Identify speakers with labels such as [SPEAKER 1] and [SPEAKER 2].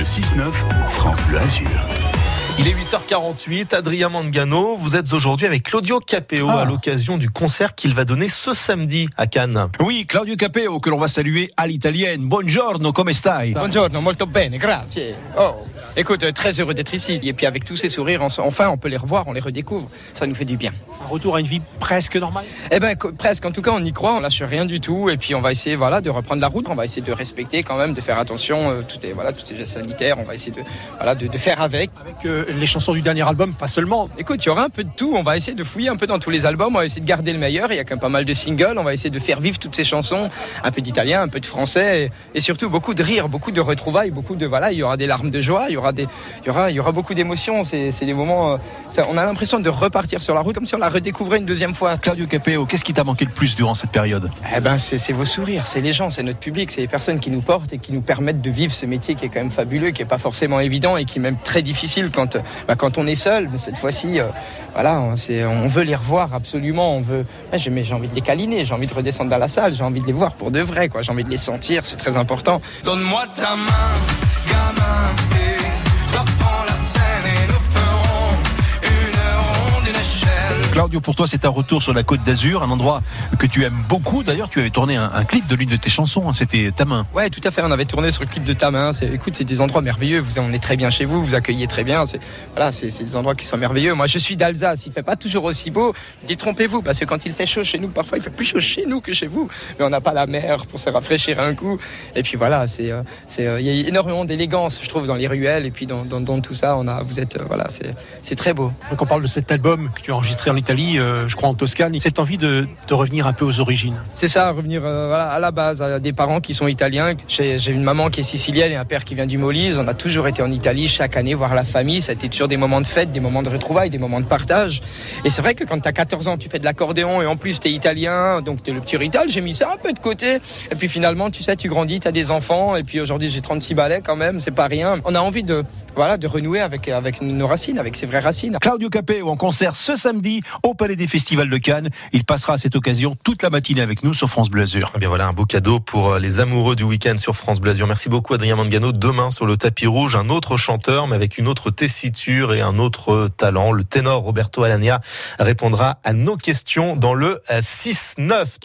[SPEAKER 1] Le 6-9, France Bleu Azur.
[SPEAKER 2] Il est 8h48, Adrien Mangano, vous êtes aujourd'hui avec Claudio Capeo
[SPEAKER 3] Ah.
[SPEAKER 2] à l'occasion du concert qu'il va donner ce samedi à Cannes.
[SPEAKER 3] Oui, Claudio Capeo, que l'on va saluer à l'italienne. Buongiorno, come stai?
[SPEAKER 4] Buongiorno, molto bene, grazie. Oh, écoute, très heureux d'être ici. Et puis avec tous ces sourires, enfin, on peut les revoir, on les redécouvre. Ça nous fait du bien.
[SPEAKER 5] Un retour à une vie presque normale?
[SPEAKER 4] Eh ben, presque. En tout cas, on y croit, on lâche rien du tout. Et puis, on va essayer, voilà, de reprendre la route. On va essayer de respecter quand même, de faire attention, euh, toutes les, voilà, toutes ces gestes sanitaires. On va essayer de, voilà, de, de faire avec.
[SPEAKER 5] Avec euh, les chansons du dernier album, pas seulement.
[SPEAKER 4] Écoute, il y aura un peu de tout. On va essayer de fouiller un peu dans tous les albums. On va essayer de garder le meilleur. Il y a quand même pas mal de singles. On va essayer de faire vivre toutes ces chansons. Un peu d'italien, un peu de français. Et, et surtout, beaucoup de rire, beaucoup de retrouvailles, beaucoup de, voilà, il y aura des larmes de joie. Il y aura des, il y aura, il y aura beaucoup d'émotions. C'est, c'est des moments, euh, ça- on a l'impression de repartir sur la route comme si on la redécouvrait une deuxième fois.
[SPEAKER 3] Claudio Capeo, qu'est-ce qui t'a manqué le plus durant cette période?
[SPEAKER 4] Eh ben, c'est c'est vos sourires, c'est les gens, c'est notre public, c'est les personnes qui nous portent et qui nous permettent de vivre ce métier qui est quand même fabuleux, qui est pas forcément évident et qui est même très difficile quand, bah, quand on est seul. Mais cette fois-ci, euh, voilà, on, veut les revoir absolument. On veut, j'ai envie de les câliner, j'ai envie de redescendre dans la salle, j'ai envie de les voir pour de vrai. J'ai envie de les sentir, c'est très important.
[SPEAKER 6] Donne-moi ta main,
[SPEAKER 3] Claudio, pour toi, c'est un retour sur la côte d'Azur, un endroit que tu aimes beaucoup. D'ailleurs, tu avais tourné un, un clip de l'une de tes chansons, hein, c'était Ta main.
[SPEAKER 4] Ouais, tout à fait. On avait tourné sur le clip de ta main. C'est, écoute, c'est des endroits merveilleux. Vous, on est très bien chez vous. Vous accueillez très bien. C'est, voilà, c'est, c'est des endroits qui sont merveilleux. Moi, je suis d'Alsace. Il fait pas toujours aussi beau. Détrompez-vous, parce que quand il fait chaud chez nous, parfois il fait plus chaud chez nous que chez vous. Mais on n'a pas la mer pour se rafraîchir un coup. Et puis voilà, c'est, euh, c'est, euh, il y a énormément d'élégance, je trouve, dans les ruelles. Et puis dans, dans, dans tout ça, on a, vous êtes, euh, voilà, c'est, c'est très beau.
[SPEAKER 5] Donc on parle de cet album que tu as enregistré en Italie, euh, je crois en Toscane. Cette envie de, de revenir un peu aux origines.
[SPEAKER 4] C'est ça, revenir euh, à la base, à des parents qui sont italiens. J'ai j'ai une maman qui est sicilienne et un père qui vient du Molise. On a toujours été en Italie chaque année voir la famille. Ça a été toujours des moments de fête, des moments de retrouvailles, des moments de partage. Et c'est vrai que quand tu as 14 ans, tu fais de l'accordéon et en plus tu es italien, donc tu es le petit rital. J'ai mis ça un peu de côté. Et puis finalement, tu sais, tu grandis, tu as des enfants. Et puis aujourd'hui, j'ai 36 ballets quand même, c'est pas rien. On a envie de, voilà, de renouer avec, avec nos racines, avec ses vraies racines.
[SPEAKER 3] Claudio Capeo en concert ce samedi au Palais des Festivals de Cannes. Il passera à cette occasion toute la matinée avec nous sur France Bleu Azur.
[SPEAKER 2] Eh bien voilà un beau cadeau pour euh, les amoureux du week-end sur France Bleu Azur. Merci beaucoup Adrien Mangano. Demain sur le tapis rouge, un autre chanteur mais avec une autre tessiture et un autre euh, talent. Le ténor Roberto Alania répondra à nos questions dans le euh, 6-9.